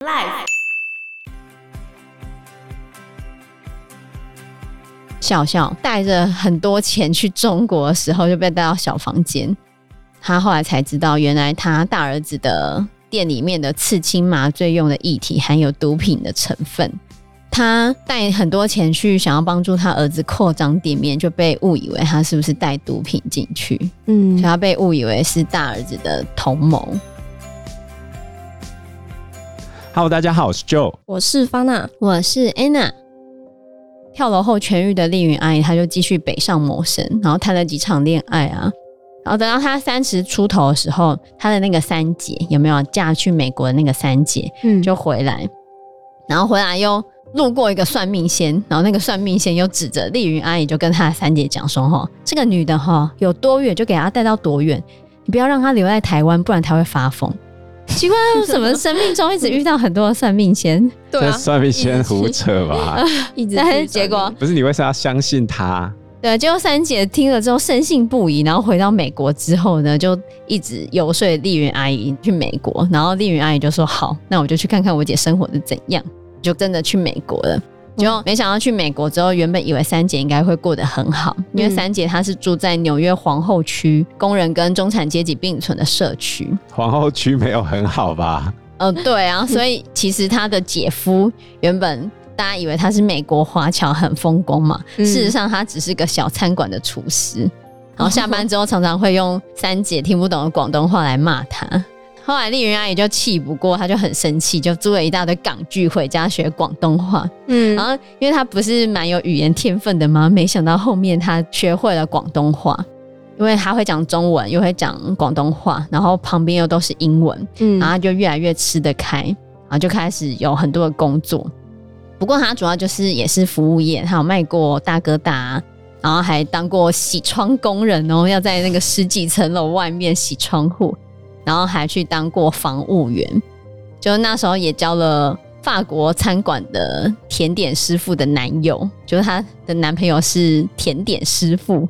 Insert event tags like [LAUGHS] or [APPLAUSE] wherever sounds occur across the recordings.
Life。笑笑带着很多钱去中国的时候，就被带到小房间。他后来才知道，原来他大儿子的店里面的刺青麻醉用的液体含有毒品的成分。他带很多钱去，想要帮助他儿子扩张店面，就被误以为他是不是带毒品进去？嗯，所以他被误以为是大儿子的同谋。Hello，大家好，我是 Joe，我是方娜，我是 Anna。跳楼后痊愈的丽云阿姨，她就继续北上谋生，然后谈了几场恋爱啊。然后等到她三十出头的时候，她的那个三姐有没有嫁去美国的那个三姐？嗯，就回来，然后回来又路过一个算命仙，然后那个算命仙又指着丽云阿姨，就跟她的三姐讲说：“哈，这个女的哈有多远就给她带到多远，你不要让她留在台湾，不然她会发疯。”奇怪，为什么生命中一直遇到很多的算命仙？[LAUGHS] 对啊，算命仙胡扯吧？[LAUGHS] 一直，但是结果不是你为啥要相信他？对，结果三姐听了之后深信不疑，然后回到美国之后呢，就一直游说丽云阿姨去美国，然后丽云阿姨就说：“好，那我就去看看我姐生活是怎样。”就真的去美国了。就没想到去美国之后，原本以为三姐应该会过得很好，因为三姐她是住在纽约皇后区，工人跟中产阶级并存的社区。皇后区没有很好吧？嗯、呃，对啊，所以其实她的姐夫原本大家以为他是美国华侨，很风光嘛。事实上，他只是个小餐馆的厨师，然后下班之后常常会用三姐听不懂的广东话来骂他。后来丽云阿姨就气不过，她就很生气，就租了一大堆港剧回家学广东话。嗯，然后因为她不是蛮有语言天分的吗？没想到后面她学会了广东话，因为她会讲中文，又会讲广东话，然后旁边又都是英文，嗯，然后就越来越吃得开，然后就开始有很多的工作。不过她主要就是也是服务业，她有卖过大哥大，然后还当过洗窗工人哦，要在那个十几层楼外面洗窗户。然后还去当过防务员，就那时候也交了法国餐馆的甜点师傅的男友，就是她的男朋友是甜点师傅，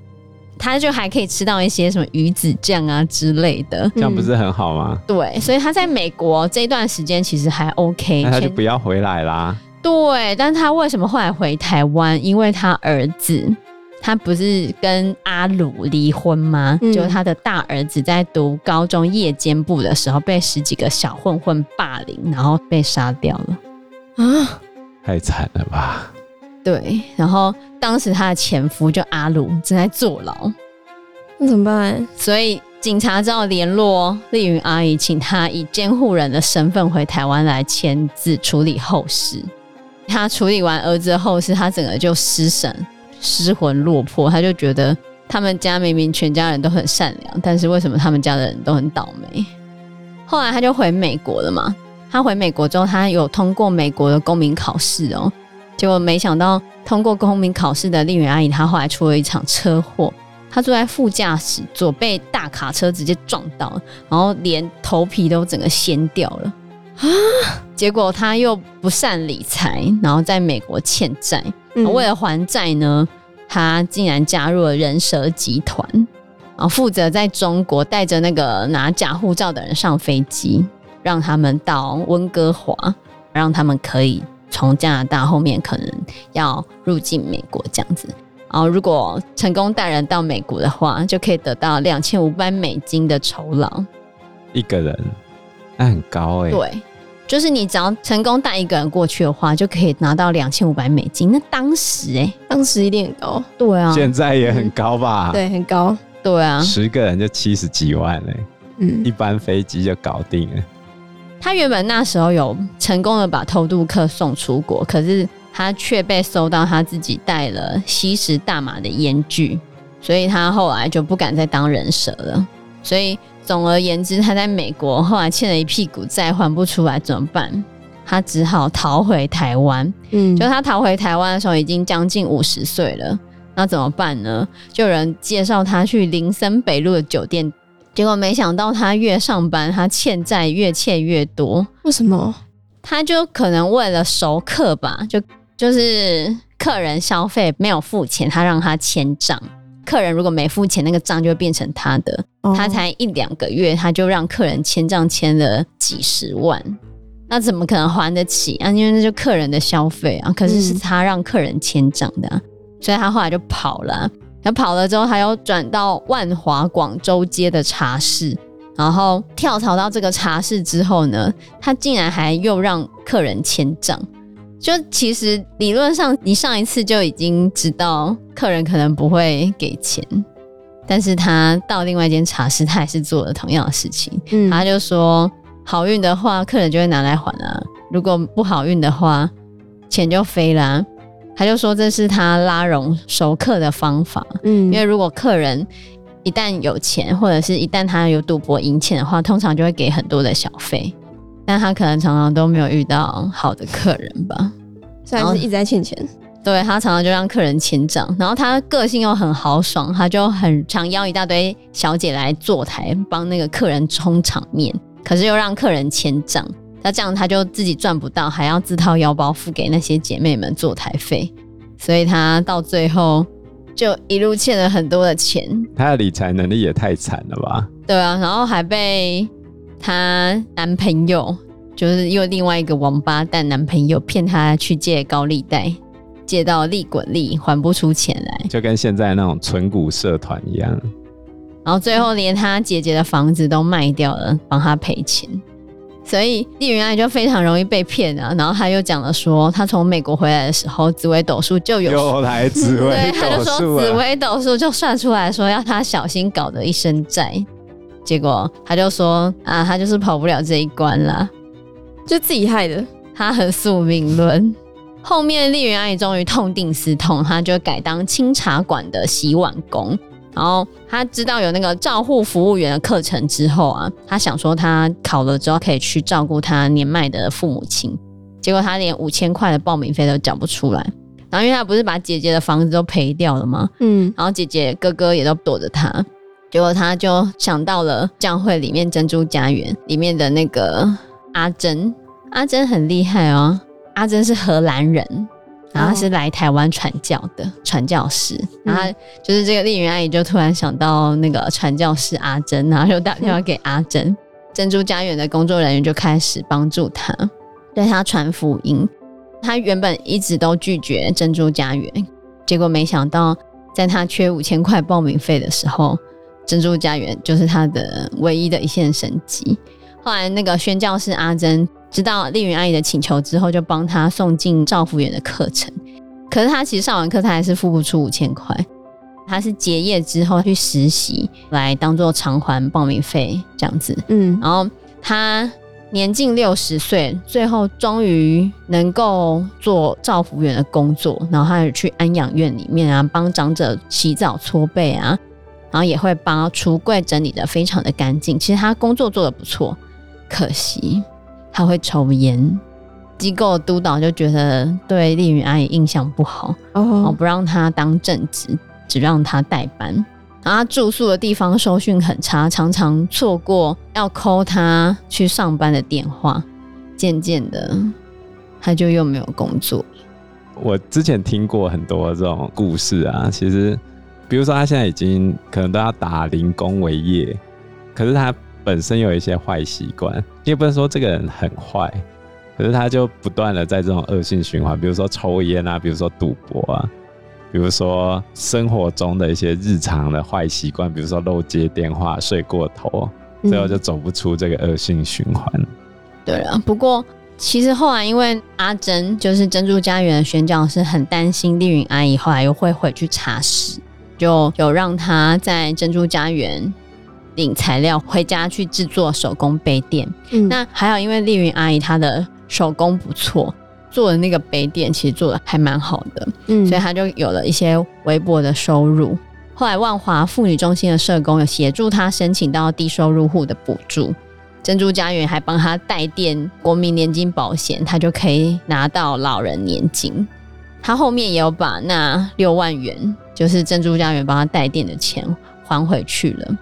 她就还可以吃到一些什么鱼子酱啊之类的，这样不是很好吗？对，所以她在美国这一段时间其实还 OK，那她就不要回来啦。对，但她为什么后来回台湾？因为她儿子。他不是跟阿鲁离婚吗？嗯、就他的大儿子在读高中夜间部的时候，被十几个小混混霸凌，然后被杀掉了。啊，太惨了吧？对，然后当时他的前夫就阿鲁正在坐牢，那怎么办？所以警察只好联络丽云阿姨，请她以监护人的身份回台湾来签字处理后事。他处理完儿子的后事，他整个就失神。失魂落魄，他就觉得他们家明明全家人都很善良，但是为什么他们家的人都很倒霉？后来他就回美国了嘛。他回美国之后，他有通过美国的公民考试哦，结果没想到通过公民考试的丽媛阿姨，她后来出了一场车祸，她坐在副驾驶座被大卡车直接撞到，然后连头皮都整个掀掉了啊！结果他又不善理财，然后在美国欠债。为了还债呢，他竟然加入了人蛇集团，啊，负责在中国带着那个拿假护照的人上飞机，让他们到温哥华，让他们可以从加拿大后面可能要入境美国这样子。然后如果成功带人到美国的话，就可以得到两千五百美金的酬劳，一个人，那很高哎、欸。对。就是你只要成功带一个人过去的话，就可以拿到两千五百美金。那当时哎、欸，当时一定很高。对啊，现在也很高吧？嗯、对，很高。对啊，十个人就七十几万嘞、欸。嗯，一班飞机就搞定了。他原本那时候有成功的把偷渡客送出国，可是他却被搜到他自己带了吸食大麻的烟具，所以他后来就不敢再当人蛇了。所以。总而言之，他在美国后来欠了一屁股债还不出来，怎么办？他只好逃回台湾。嗯，就他逃回台湾的时候，已经将近五十岁了。那怎么办呢？就有人介绍他去林森北路的酒店，结果没想到他越上班，他欠债越欠越多。为什么？他就可能为了熟客吧，就就是客人消费没有付钱，他让他签账。客人如果没付钱，那个账就会变成他的。他才一两个月，他就让客人签账签了几十万。那怎么可能还得起啊？因为那就客人的消费啊，可是是他让客人签账的、啊，所以他后来就跑了。他跑了之后，他又转到万华广州街的茶室，然后跳槽到这个茶室之后呢，他竟然还又让客人签账。就其实理论上，你上一次就已经知道客人可能不会给钱，但是他到另外一间茶室，他还是做了同样的事情。嗯，他就说好运的话，客人就会拿来还啊；如果不好运的话，钱就飞了啊。他就说这是他拉拢熟客的方法。嗯，因为如果客人一旦有钱，或者是一旦他有赌博赢钱的话，通常就会给很多的小费。但他可能常常都没有遇到好的客人吧，虽然是一直在欠钱。对，他常常就让客人签账，然后他个性又很豪爽，他就很常邀一大堆小姐来坐台帮那个客人充场面，可是又让客人签账，那这样他就自己赚不到，还要自掏腰包付给那些姐妹们坐台费，所以他到最后就一路欠了很多的钱。他的理财能力也太惨了吧？对啊，然后还被。她男朋友就是又另外一个王八蛋男朋友骗她去借高利贷，借到利滚利，还不出钱来，就跟现在那种存股社团一样。然后最后连她姐姐的房子都卖掉了，帮她赔钱。所以丽云爱就非常容易被骗啊。然后她又讲了说，她从美国回来的时候，紫微斗数就有又来紫微斗数，就说紫微斗数就算出来说要她小心搞得一身债。结果他就说啊，他就是跑不了这一关啦，就自己害的。他很宿命论。后面丽云阿姨终于痛定思痛，她就改当清茶馆的洗碗工。然后她知道有那个照护服务员的课程之后啊，她想说她考了之后可以去照顾她年迈的父母亲。结果她连五千块的报名费都缴不出来。然后因为她不是把姐姐的房子都赔掉了吗？嗯，然后姐姐哥哥也都躲着他。结果他就想到了教会里面珍珠家园里面的那个阿珍，阿珍很厉害哦。阿珍是荷兰人，然后他是来台湾传教的传教士。然后就是这个丽云阿姨就突然想到那个传教士阿珍，然后就打电话给阿珍，珍珠家园的工作人员就开始帮助他，对他传福音。他原本一直都拒绝珍珠家园，结果没想到在他缺五千块报名费的时候。珍珠家园就是他的唯一的一线生机。后来，那个宣教士阿珍知道丽云阿姨的请求之后，就帮他送进照服员的课程。可是他其实上完课，他还是付不出五千块。他是结业之后去实习，来当做偿还报名费这样子。嗯，然后他年近六十岁，最后终于能够做照服员的工作。然后他也去安养院里面啊，帮长者洗澡搓背啊。然后也会帮橱柜整理的非常的干净。其实他工作做的不错，可惜他会抽烟。机构督导就觉得对丽云阿姨印象不好，哦，不让她当正职，只让她代班。然后他住宿的地方收讯很差，常常错过要 call 他去上班的电话。渐渐的，他就又没有工作。我之前听过很多这种故事啊，其实。比如说，他现在已经可能都要打零工为业，可是他本身有一些坏习惯，你也不能说这个人很坏，可是他就不断的在这种恶性循环，比如说抽烟啊，比如说赌博啊，比如说生活中的一些日常的坏习惯，比如说漏接电话、睡过头，最后就走不出这个恶性循环。嗯。对啊，不过其实后来因为阿珍就是珍珠家园的宣教师，很担心丽云阿姨后来又会回去查实。就有让他在珍珠家园领材料回家去制作手工杯垫。嗯，那还有因为丽云阿姨她的手工不错，做的那个杯垫其实做的还蛮好的。嗯，所以他就有了一些微薄的收入。后来万华妇女中心的社工有协助他申请到低收入户的补助，珍珠家园还帮他代垫国民年金保险，他就可以拿到老人年金。他后面也有把那六万元，就是珍珠家园帮他代垫的钱还回去了，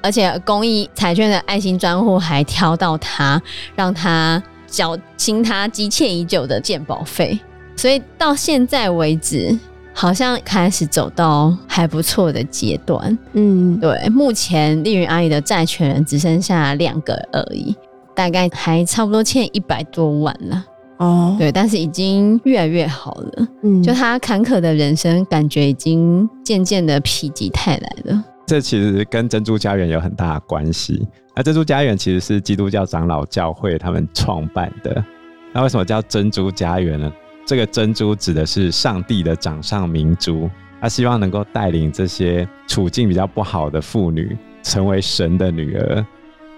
而且公益彩券的爱心专户还挑到他，让他缴清他积欠已久的鉴保费，所以到现在为止，好像开始走到还不错的阶段。嗯，对，目前丽云阿姨的债权人只剩下两个而已。大概还差不多欠一百多万了。哦，对，但是已经越来越好了。嗯，就他坎坷的人生，感觉已经渐渐的否极泰来了。这其实跟珍珠家园有很大的关系。那珍珠家园其实是基督教长老教会他们创办的。那为什么叫珍珠家园呢？这个珍珠指的是上帝的掌上明珠，他希望能够带领这些处境比较不好的妇女，成为神的女儿，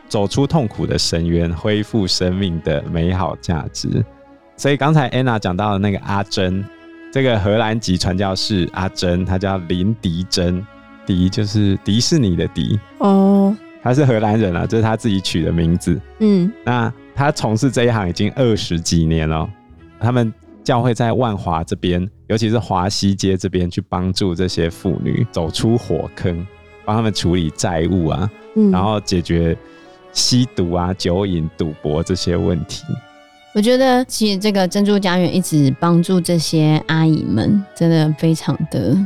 走出痛苦的深渊，恢复生命的美好价值。所以刚才安娜讲到的那个阿珍，这个荷兰籍传教士阿珍，她叫林迪珍，迪就是迪士尼的迪哦，她是荷兰人啊，这是她自己取的名字。嗯，那她从事这一行已经二十几年了。他们教会在万华这边，尤其是华西街这边，去帮助这些妇女走出火坑，帮他们处理债务啊，嗯，然后解决吸毒啊、酒瘾、赌博这些问题。我觉得其实这个珍珠家园一直帮助这些阿姨们，真的非常的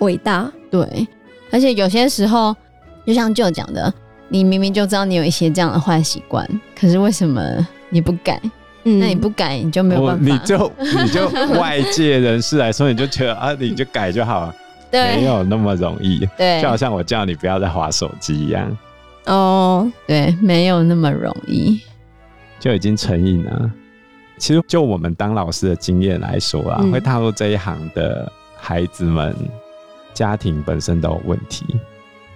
伟大。对，而且有些时候，就像舅讲的，你明明就知道你有一些这样的坏习惯，可是为什么你不改？嗯，那你不改，你就没有办法。你就你就外界人士来说，你就觉得啊，你就改就好了，[LAUGHS] 对，没有那么容易。对，就好像我叫你不要再划手机一样。哦，对，没有那么容易，就已经成瘾了。其实，就我们当老师的经验来说啊，嗯、会踏入这一行的孩子们，家庭本身都有问题。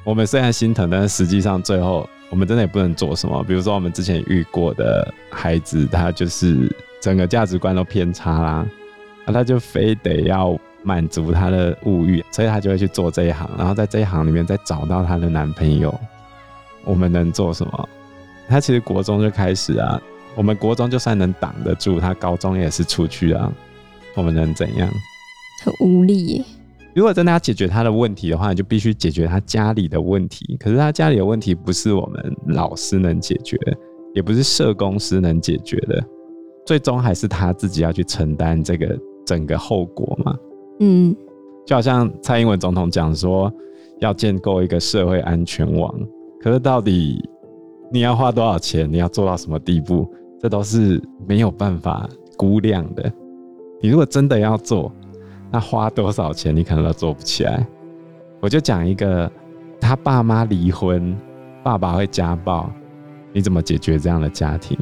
我们虽然心疼，但是实际上最后我们真的也不能做什么。比如说，我们之前遇过的孩子，他就是整个价值观都偏差啦，那他就非得要满足他的物欲，所以他就会去做这一行，然后在这一行里面再找到他的男朋友。我们能做什么？他其实国中就开始啊。我们国中就算能挡得住，他高中也是出去啊。我们能怎样？很无力。如果真的要解决他的问题的话，你就必须解决他家里的问题。可是他家里的问题不是我们老师能解决，也不是社工师能解决的，最终还是他自己要去承担这个整个后果嘛。嗯，就好像蔡英文总统讲说要建构一个社会安全网，可是到底你要花多少钱？你要做到什么地步？这都是没有办法估量的。你如果真的要做，那花多少钱你可能都做不起来。我就讲一个，他爸妈离婚，爸爸会家暴，你怎么解决这样的家庭？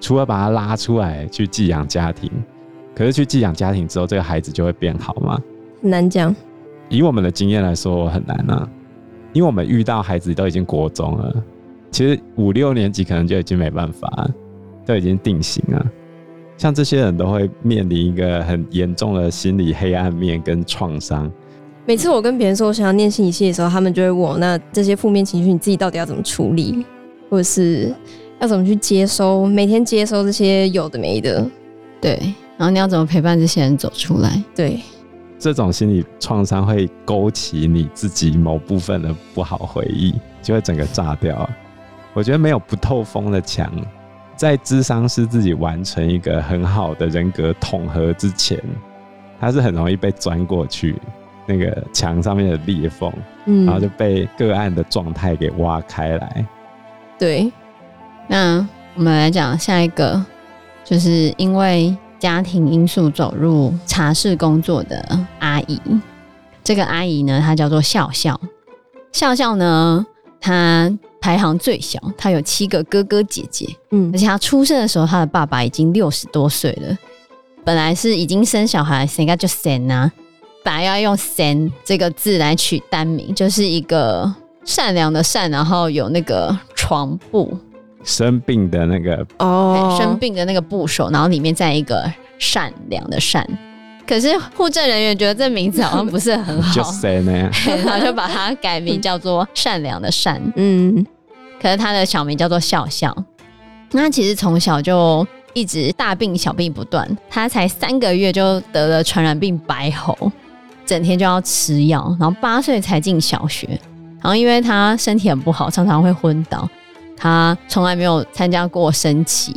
除了把他拉出来去寄养家庭，可是去寄养家庭之后，这个孩子就会变好吗？很难讲。以我们的经验来说，很难啊，因为我们遇到孩子都已经国中了，其实五六年级可能就已经没办法。都已经定型了，像这些人都会面临一个很严重的心理黑暗面跟创伤。每次我跟别人说我想要念心理系的时候，他们就会问我：那这些负面情绪你自己到底要怎么处理，或者是要怎么去接收？每天接收这些有的没的，对。然后你要怎么陪伴这些人走出来？对，这种心理创伤会勾起你自己某部分的不好回忆，就会整个炸掉。我觉得没有不透风的墙。在智商师自己完成一个很好的人格统合之前，他是很容易被钻过去那个墙上面的裂缝，嗯，然后就被个案的状态给挖开来。对，那我们来讲下一个，就是因为家庭因素走入茶室工作的阿姨。这个阿姨呢，她叫做笑笑。笑笑呢，她。排行最小，他有七个哥哥姐姐，嗯，而且他出生的时候，他的爸爸已经六十多岁了。本来是已经生小孩，谁该就生啊？本来要用“生”这个字来取单名，就是一个善良的“善”，然后有那个床布，生病的那个哦，生病的那个部首，然后里面再一个善良的“善”。可是户政人员觉得这名字好像不是很好，[LAUGHS] 就然后 [LAUGHS] 就把它改名叫做“善良的善”。嗯，可是他的小名叫做笑笑。那其实从小就一直大病小病不断，他才三个月就得了传染病白喉，整天就要吃药。然后八岁才进小学，然后因为他身体很不好，常常会昏倒，他从来没有参加过升旗，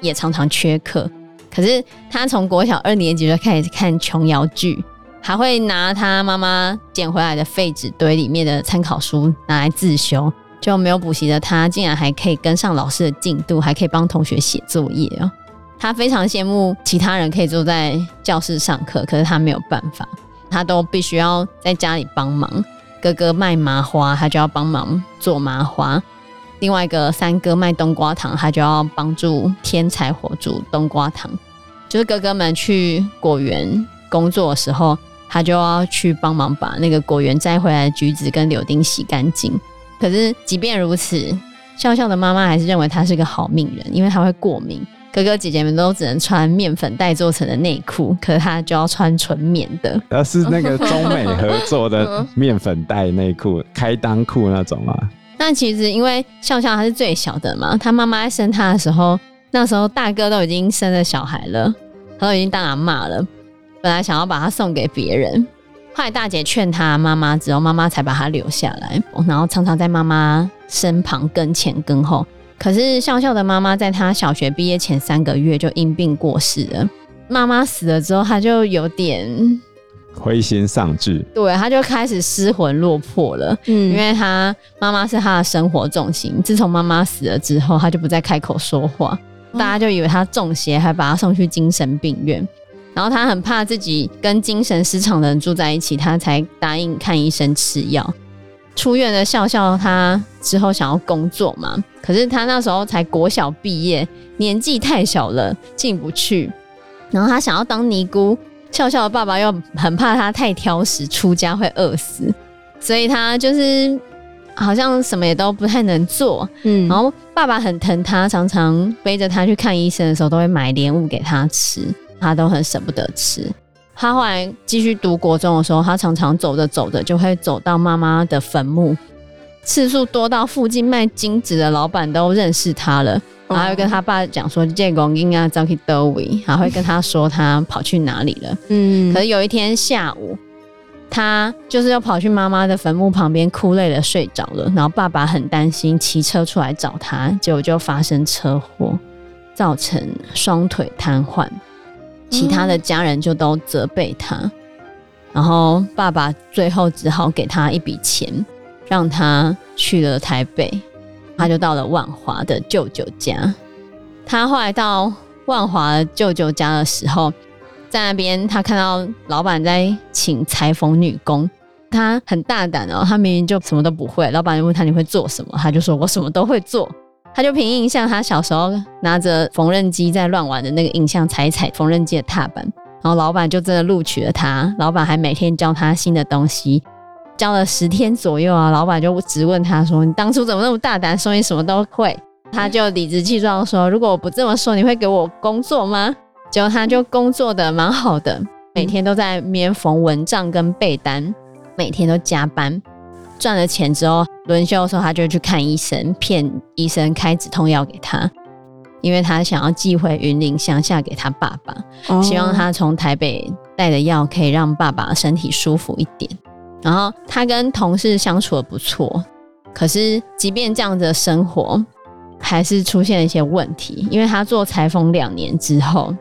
也常常缺课。可是他从国小二年级就开始看琼瑶剧，还会拿他妈妈捡回来的废纸堆里面的参考书拿来自修，就没有补习的他，竟然还可以跟上老师的进度，还可以帮同学写作业哦。他非常羡慕其他人可以坐在教室上课，可是他没有办法，他都必须要在家里帮忙。哥哥卖麻花，他就要帮忙做麻花；另外一个三哥卖冬瓜糖，他就要帮助天才火煮冬瓜糖。就是哥哥们去果园工作的时候，他就要去帮忙把那个果园摘回来的橘子跟柳丁洗干净。可是即便如此，笑笑的妈妈还是认为他是个好命人，因为他会过敏。哥哥姐姐们都只能穿面粉袋做成的内裤，可是他就要穿纯棉的。[LAUGHS] 而是那个中美合作的面粉袋内裤，开裆裤那种啊。那其实因为笑笑他是最小的嘛，他妈妈在生他的时候，那时候大哥都已经生了小孩了，他都已经当阿嬷了。本来想要把他送给别人，后来大姐劝他妈妈之后，妈妈才把他留下来，然后常常在妈妈身旁跟前跟后。可是笑笑的妈妈在他小学毕业前三个月就因病过世了。妈妈死了之后，他就有点灰心丧志，对，他就开始失魂落魄了。嗯，因为他妈妈是他的生活重心。自从妈妈死了之后，他就不再开口说话，大家就以为他中邪，还把他送去精神病院。然后他很怕自己跟精神失常的人住在一起，他才答应看医生吃药。出院的笑笑，他之后想要工作嘛？可是他那时候才国小毕业，年纪太小了，进不去。然后他想要当尼姑，笑笑的爸爸又很怕他太挑食，出家会饿死，所以他就是好像什么也都不太能做。嗯，然后爸爸很疼他，常常背着他去看医生的时候，都会买莲雾给他吃，他都很舍不得吃。他后来继续读国中的时候，他常常走着走着就会走到妈妈的坟墓，次数多到附近卖金子的老板都认识他了。然后会跟他爸讲说：“这公应该早去多位。”还会跟他说他跑去哪里了。嗯。可是有一天下午，他就是要跑去妈妈的坟墓旁边哭累了睡着了。然后爸爸很担心，骑车出来找他，结果就发生车祸，造成双腿瘫痪。其他的家人就都责备他，然后爸爸最后只好给他一笔钱，让他去了台北，他就到了万华的舅舅家。他后来到万华舅舅家的时候，在那边他看到老板在请裁缝女工，他很大胆哦，他明明就什么都不会，老板就问他你会做什么，他就说我什么都会做。他就凭印象，他小时候拿着缝纫机在乱玩的那个印象，踩一踩缝纫机的踏板，然后老板就真的录取了他。老板还每天教他新的东西，教了十天左右啊。老板就质问他说：“你当初怎么那么大胆，说你什么都会？”他就理直气壮说：“如果我不这么说，你会给我工作吗？”结果他就工作的蛮好的，每天都在面缝蚊帐跟被单，每天都加班。赚了钱之后，轮休的时候他就去看医生，骗医生开止痛药给他，因为他想要寄回云林乡下给他爸爸，希望他从台北带的药可以让爸爸身体舒服一点。然后他跟同事相处的不错，可是即便这样的生活，还是出现了一些问题。因为他做裁缝两年之后，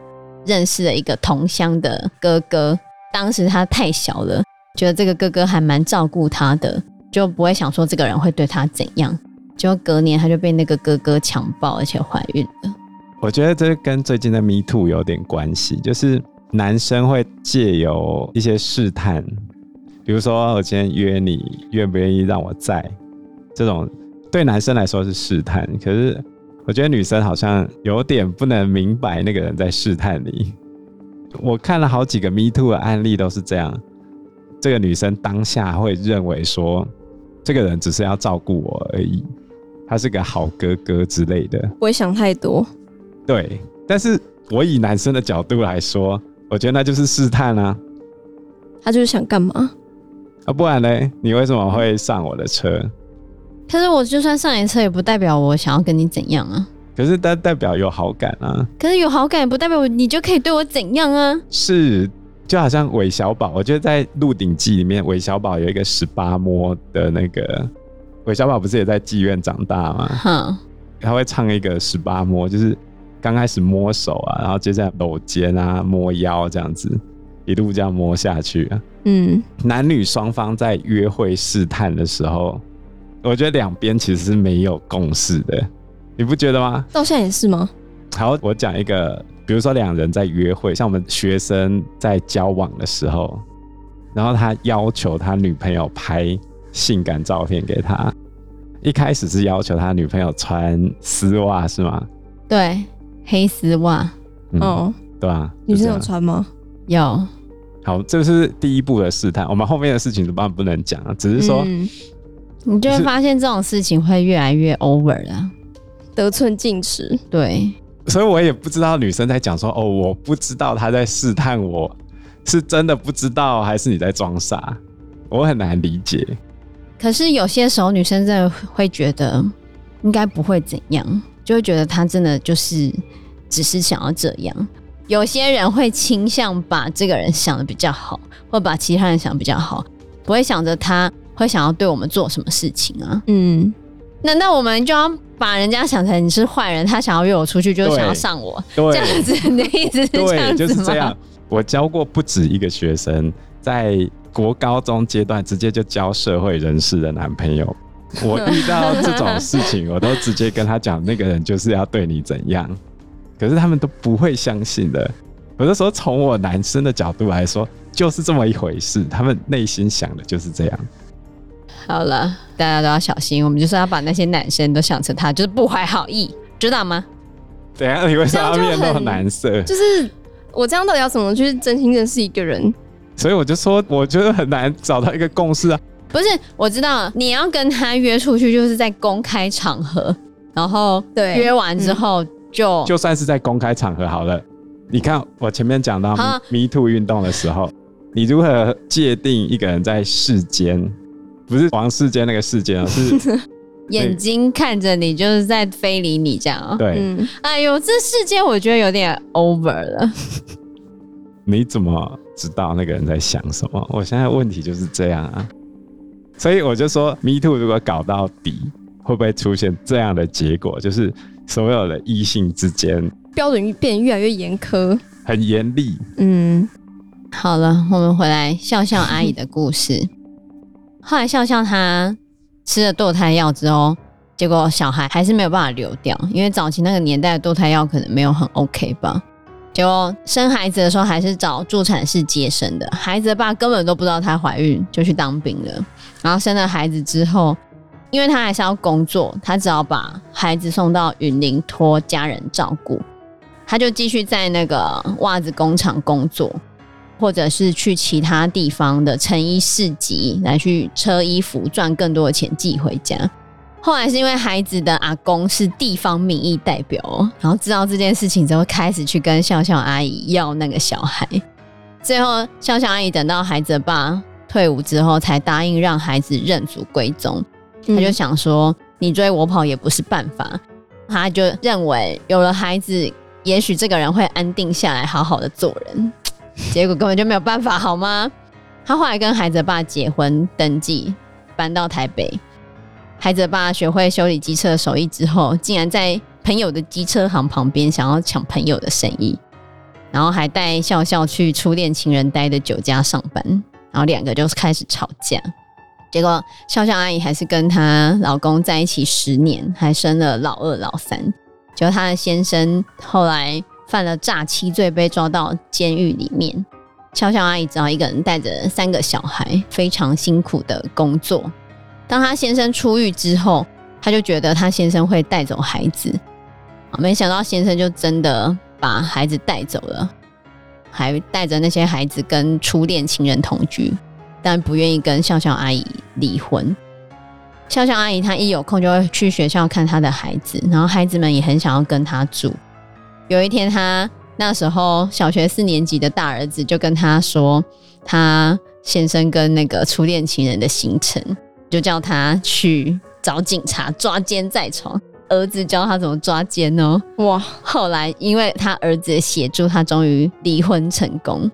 认识了一个同乡的哥哥，当时他太小了，觉得这个哥哥还蛮照顾他的。就不会想说这个人会对他怎样，就隔年他就被那个哥哥强暴，而且怀孕了。我觉得这跟最近的 Me Too 有点关系，就是男生会借由一些试探，比如说我今天约你，愿不愿意让我在？这种对男生来说是试探，可是我觉得女生好像有点不能明白那个人在试探你。我看了好几个 Me Too 的案例都是这样，这个女生当下会认为说。这个人只是要照顾我而已，他是个好哥哥之类的。不会想太多。对，但是我以男生的角度来说，我觉得那就是试探啊。他就是想干嘛？啊，不然呢？你为什么会上我的车？可是我就算上你车，也不代表我想要跟你怎样啊。可是代代表有好感啊。可是有好感，也不代表你就可以对我怎样啊。是。就好像韦小宝，我觉得在《鹿鼎记》里面，韦小宝有一个十八摸的那个，韦小宝不是也在妓院长大吗？哼，他会唱一个十八摸，就是刚开始摸手啊，然后接下来搂肩啊、摸腰这样子，一路这样摸下去啊。嗯，男女双方在约会试探的时候，我觉得两边其实是没有共识的，你不觉得吗？到现在也是吗？好，我讲一个，比如说两人在约会，像我们学生在交往的时候，然后他要求他女朋友拍性感照片给他，一开始是要求他女朋友穿丝袜，是吗？对，黑丝袜。嗯、哦，对啊，女生有穿吗？有。好，这是第一步的试探。我们后面的事情当然不能讲啊，只是说。嗯你就会发现这种事情会越来越 over 了，得寸进尺。对，所以我也不知道女生在讲说哦，我不知道她在试探我，是真的不知道还是你在装傻，我很难理解。可是有些时候女生真的会觉得应该不会怎样，就会觉得她真的就是只是想要这样。有些人会倾向把这个人想的比较好，或把其他人想得比较好，不会想着他。会想要对我们做什么事情啊？嗯，难道我们就要把人家想成你是坏人？他想要约我出去，就是想要上我，这样子？你的意思是这样子吗？就是这样。我教过不止一个学生，在国高中阶段直接就交社会人士的男朋友。[LAUGHS] 我遇到这种事情，我都直接跟他讲，那个人就是要对你怎样。可是他们都不会相信的。有的时候从我男生的角度来说，就是这么一回事。他们内心想的就是这样。好了，大家都要小心。我们就是要把那些男生都想成他就是不怀好意，知道吗？等下你为什么面露难色？就是我这样到底要怎么去真心认识一个人？所以我就说，我觉得很难找到一个共识啊。不是，我知道你要跟他约出去，就是在公开场合，然后对约完之后、嗯、就就算是在公开场合好了。你看我前面讲到 Me Too 运动的时候，你如何界定一个人在世间？不是王世间那个世坚，是 [LAUGHS] 眼睛看着你，就是在非礼你这样啊、喔。对、嗯，哎呦，这世间我觉得有点 over 了。你怎么知道那个人在想什么？我现在问题就是这样啊。所以我就说，Me Too 如果搞到底，会不会出现这样的结果？就是所有的异性之间标准变得越来越严苛，很严厉。嗯，好了，我们回来笑笑阿姨的故事。[LAUGHS] 后来笑笑她吃了堕胎药之后，结果小孩还是没有办法流掉，因为早期那个年代的堕胎药可能没有很 OK 吧。结果生孩子的时候还是找助产士接生的，孩子的爸根本都不知道她怀孕，就去当兵了。然后生了孩子之后，因为他还是要工作，他只好把孩子送到云林托家人照顾，他就继续在那个袜子工厂工作。或者是去其他地方的成衣市集来去车衣服，赚更多的钱寄回家。后来是因为孩子的阿公是地方民意代表，然后知道这件事情之后，开始去跟笑笑阿姨要那个小孩。最后笑笑阿姨等到孩子的爸退伍之后，才答应让孩子认祖归宗。他就想说，你追我跑也不是办法。他就认为有了孩子，也许这个人会安定下来，好好的做人。[LAUGHS] 结果根本就没有办法，好吗？他后来跟孩子爸结婚登记，搬到台北。孩子爸学会修理机车的手艺之后，竟然在朋友的机车行旁边想要抢朋友的生意，然后还带笑笑去初恋情人待的酒家上班，然后两个就开始吵架。结果笑笑阿姨还是跟她老公在一起十年，还生了老二、老三。结果她的先生后来。犯了诈欺罪，被抓到监狱里面。笑笑阿姨只好一个人带着三个小孩，非常辛苦的工作。当她先生出狱之后，她就觉得她先生会带走孩子，没想到先生就真的把孩子带走了，还带着那些孩子跟初恋情人同居，但不愿意跟笑笑阿姨离婚。笑笑阿姨她一有空就会去学校看她的孩子，然后孩子们也很想要跟她住。有一天，她那时候小学四年级的大儿子就跟她说，他先生跟那个初恋情人的行程，就叫他去找警察抓奸在床。儿子教他怎么抓奸哦，哇！后来因为他儿子的协助，他终于离婚成功。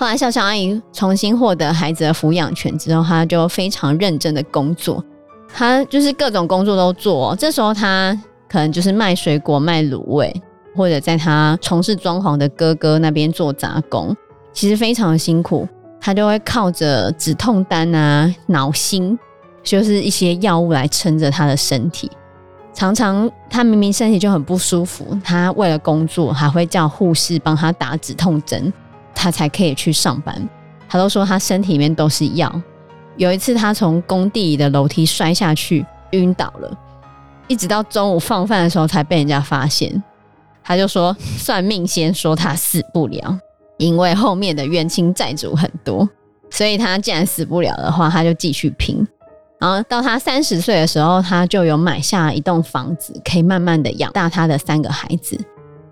后来笑笑阿姨重新获得孩子的抚养权之后，她就非常认真的工作，她就是各种工作都做。这时候她可能就是卖水果、卖卤味。或者在她从事装潢的哥哥那边做杂工，其实非常辛苦。她就会靠着止痛丹啊、脑心，就是一些药物来撑着她的身体。常常她明明身体就很不舒服，她为了工作还会叫护士帮她打止痛针，他才可以去上班。他都说他身体里面都是药。有一次他从工地的楼梯摔下去，晕倒了，一直到中午放饭的时候才被人家发现。他就说算命先说他死不了，因为后面的冤亲债主很多，所以他既然死不了的话，他就继续拼。然后到他三十岁的时候，他就有买下一栋房子，可以慢慢的养大他的三个孩子。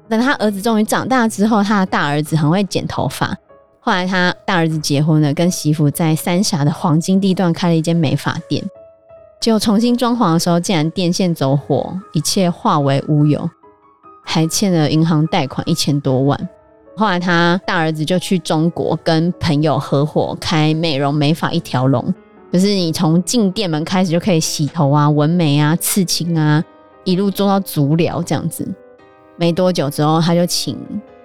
等他儿子终于长大之后，他的大儿子很会剪头发。后来他大儿子结婚了，跟媳妇在三峡的黄金地段开了一间美发店。结果重新装潢的时候，竟然电线走火，一切化为乌有，还欠了银行贷款一千多万。后来他大儿子就去中国跟朋友合伙开美容美发一条龙。就是你从进店门开始就可以洗头啊、纹眉啊、刺青啊，一路做到足疗这样子。没多久之后，他就请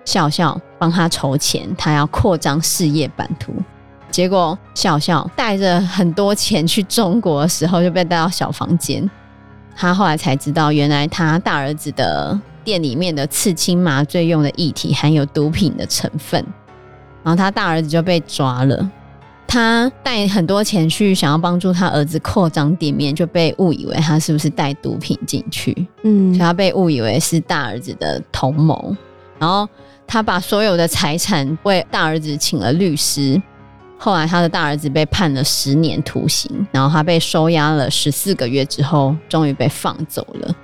笑笑帮他筹钱，他要扩张事业版图。结果笑笑带着很多钱去中国的时候，就被带到小房间。他后来才知道，原来他大儿子的店里面的刺青麻醉用的液体含有毒品的成分，然后他大儿子就被抓了。他带很多钱去，想要帮助他儿子扩张店面，就被误以为他是不是带毒品进去？嗯，所以他被误以为是大儿子的同谋。然后他把所有的财产为大儿子请了律师。后来他的大儿子被判了十年徒刑，然后他被收押了十四个月之后，终于被放走了。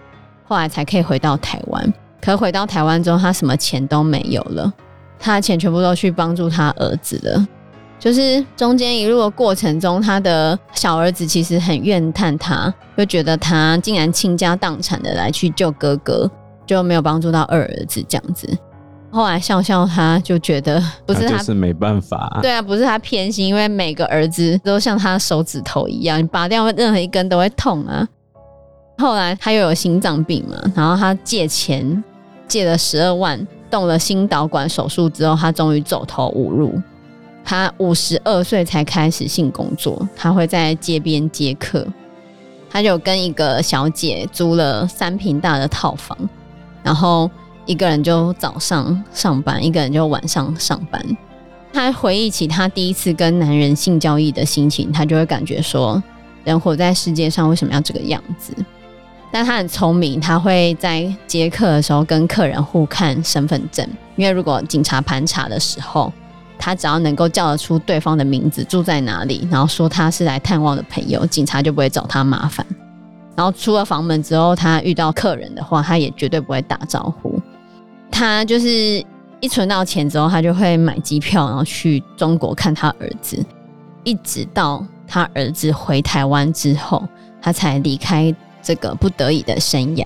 后来才可以回到台湾。可回到台湾之后，他什么钱都没有了，他的钱全部都去帮助他儿子了。就是中间一路的过程中，他的小儿子其实很怨叹他，就觉得他竟然倾家荡产的来去救哥哥，就没有帮助到二儿子这样子。后来笑笑他就觉得不是他，是没办法，对啊，不是他偏心，因为每个儿子都像他手指头一样，你拔掉任何一根都会痛啊。后来他又有心脏病嘛，然后他借钱借了十二万，动了心导管手术之后，他终于走投无路。他五十二岁才开始性工作，他会在街边接客，他就跟一个小姐租了三坪大的套房，然后一个人就早上上班，一个人就晚上上班。他回忆起他第一次跟男人性交易的心情，他就会感觉说，人活在世界上为什么要这个样子？但他很聪明，他会在接客的时候跟客人互看身份证，因为如果警察盘查的时候。他只要能够叫得出对方的名字、住在哪里，然后说他是来探望的朋友，警察就不会找他麻烦。然后出了房门之后，他遇到客人的话，他也绝对不会打招呼。他就是一存到钱之后，他就会买机票，然后去中国看他儿子，一直到他儿子回台湾之后，他才离开这个不得已的生涯。